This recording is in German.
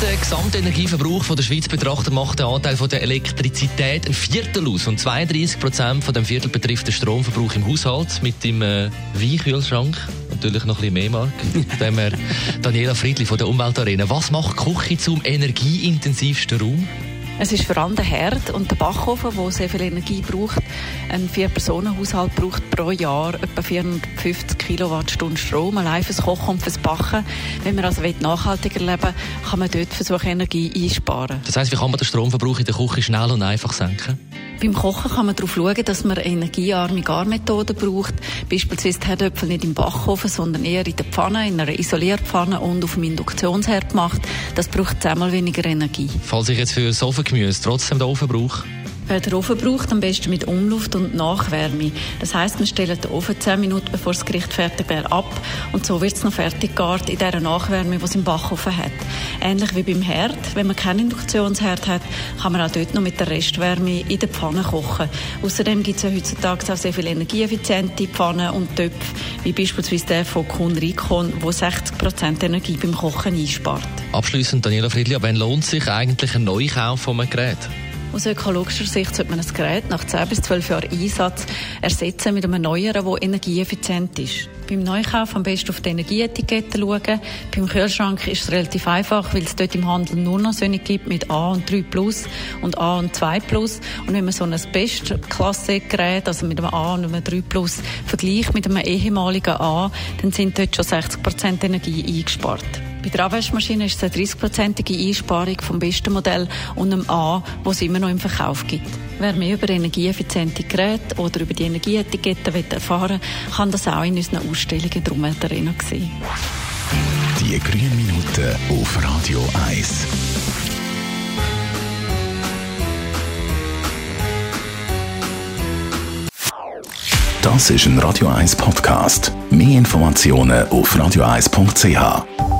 den Gesamtenergieverbrauch von der Schweiz betrachtet, macht der Anteil von der Elektrizität ein Viertel aus. Und 32 Prozent von dem Viertel betrifft den Stromverbrauch im Haushalt mit dem äh, Weinkühlschrank. Natürlich noch ein bisschen mehr, Mark. dem her Daniela Friedli von der Umweltarena. Was macht Küche zum energieintensivsten Raum? Es ist vor allem der Herd und der Backofen, der sehr viel Energie braucht. Ein Vier-Personen-Haushalt braucht pro Jahr etwa 450 Kilowattstunden Strom, allein fürs Kochen und fürs Backen. Wenn man also nachhaltiger leben will, kann man dort versuchen, Energie einsparen. Das heisst, wie kann man den Stromverbrauch in der Küche schnell und einfach senken? Beim Kochen kann man darauf schauen, dass man energiearme Garmethoden braucht. Beispielsweise die Herdöpfel nicht im Backofen, sondern eher in der Pfanne, in einer Isolierpfanne und auf dem Induktionsherd macht. Das braucht zehnmal weniger Energie. Falls ich jetzt für Sofengemüse trotzdem den Ofen brauche? Den Ofen braucht, am besten mit Umluft und Nachwärme. Das heisst, man stellt den Ofen 10 Minuten bevor das Gericht fertig wäre ab und so wird es noch fertig gegart in dieser Nachwärme, die es im Backofen hat. Ähnlich wie beim Herd. Wenn man keinen Induktionsherd hat, kann man auch dort noch mit der Restwärme in der Pfanne kochen. Außerdem gibt es ja heutzutage auch sehr viele energieeffiziente Pfannen und Töpfe, wie beispielsweise der von Kuhn Rikon, der 60% Energie beim Kochen einspart. Abschließend, Daniela Friedli, wann lohnt sich eigentlich ein Neukauf von einem Gerät? Aus ökologischer Sicht sollte man ein Gerät nach 10 bis 12 Jahren Einsatz ersetzen mit einem neueren, das energieeffizient ist. Beim Neukauf am besten auf die Energieetikette schauen. Beim Kühlschrank ist es relativ einfach, weil es dort im Handel nur noch solche gibt mit A und 3 Plus und A und 2 Plus. Und wenn man so ein Bestklasse-Gerät, also mit einem A und einem 3 Plus, vergleicht mit einem ehemaligen A, dann sind dort schon 60 Prozent Energie eingespart. Bei der Abwaschmaschine ist es eine 30-prozentige Einsparung vom besten Modell und einem A, das es immer noch im Verkauf gibt. Wer mehr über energieeffiziente Geräte oder über die Energieetiketten erfahren will, kann das auch in unseren Ausstellungen drum Arena sehen. Die grünen Minuten auf Radio 1. Das ist ein Radio 1 Podcast. Mehr Informationen auf radio1.ch.